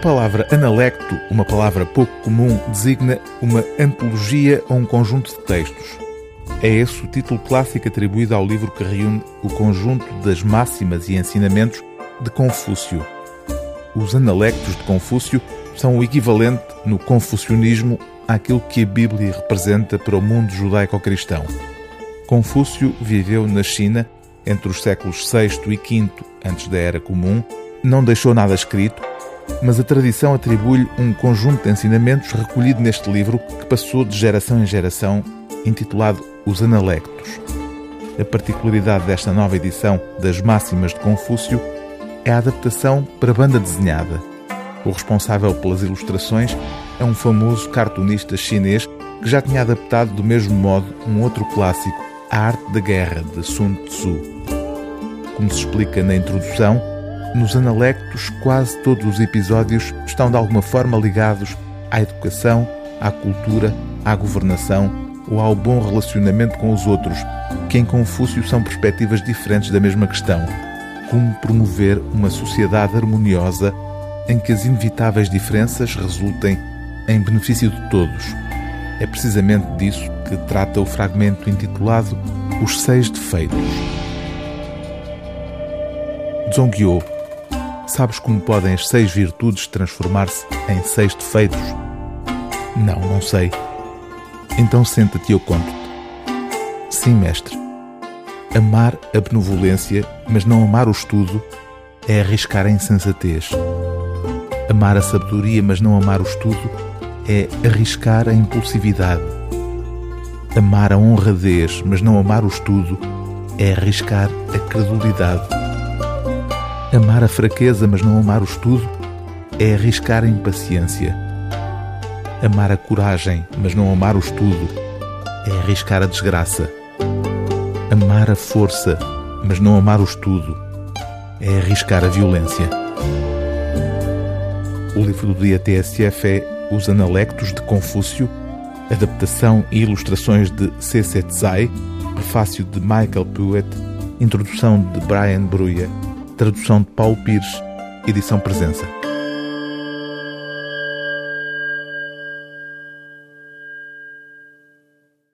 palavra analecto, uma palavra pouco comum, designa uma antologia ou um conjunto de textos. É esse o título clássico atribuído ao livro que reúne o conjunto das máximas e ensinamentos de Confúcio. Os analectos de Confúcio são o equivalente no confucionismo àquilo que a Bíblia representa para o mundo judaico-cristão. Confúcio viveu na China entre os séculos VI e V antes da Era Comum, não deixou nada escrito, mas a tradição atribui-lhe um conjunto de ensinamentos recolhido neste livro que passou de geração em geração, intitulado Os Analectos. A particularidade desta nova edição das Máximas de Confúcio é a adaptação para banda desenhada. O responsável pelas ilustrações é um famoso cartunista chinês que já tinha adaptado do mesmo modo um outro clássico, A Arte da Guerra, de Sun Tzu. Como se explica na introdução, nos Analectos quase todos os episódios estão de alguma forma ligados à educação, à cultura, à governação ou ao bom relacionamento com os outros, que em Confúcio são perspectivas diferentes da mesma questão. Como promover uma sociedade harmoniosa em que as inevitáveis diferenças resultem em benefício de todos. É precisamente disso que trata o fragmento intitulado Os Seis Defeitos. Zongyo, sabes como podem as seis virtudes transformar-se em seis defeitos? Não, não sei. Então senta-te e eu conto-te. Sim, mestre. Amar a benevolência, mas não amar o estudo, é arriscar a insensatez. Amar a sabedoria, mas não amar o estudo, é arriscar a impulsividade. Amar a honradez, mas não amar o estudo, é arriscar a credulidade. Amar a fraqueza, mas não amar o estudo, é arriscar a impaciência. Amar a coragem, mas não amar o estudo, é arriscar a desgraça. Amar a força, mas não amar o estudo, é arriscar a violência. O livro do dia TSF é os Analectos de Confúcio, adaptação e ilustrações de C.C. Tsai, prefácio de Michael Puett, introdução de Brian Bruya, tradução de Paulo Pires, edição presença.